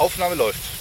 Aufnahme läuft.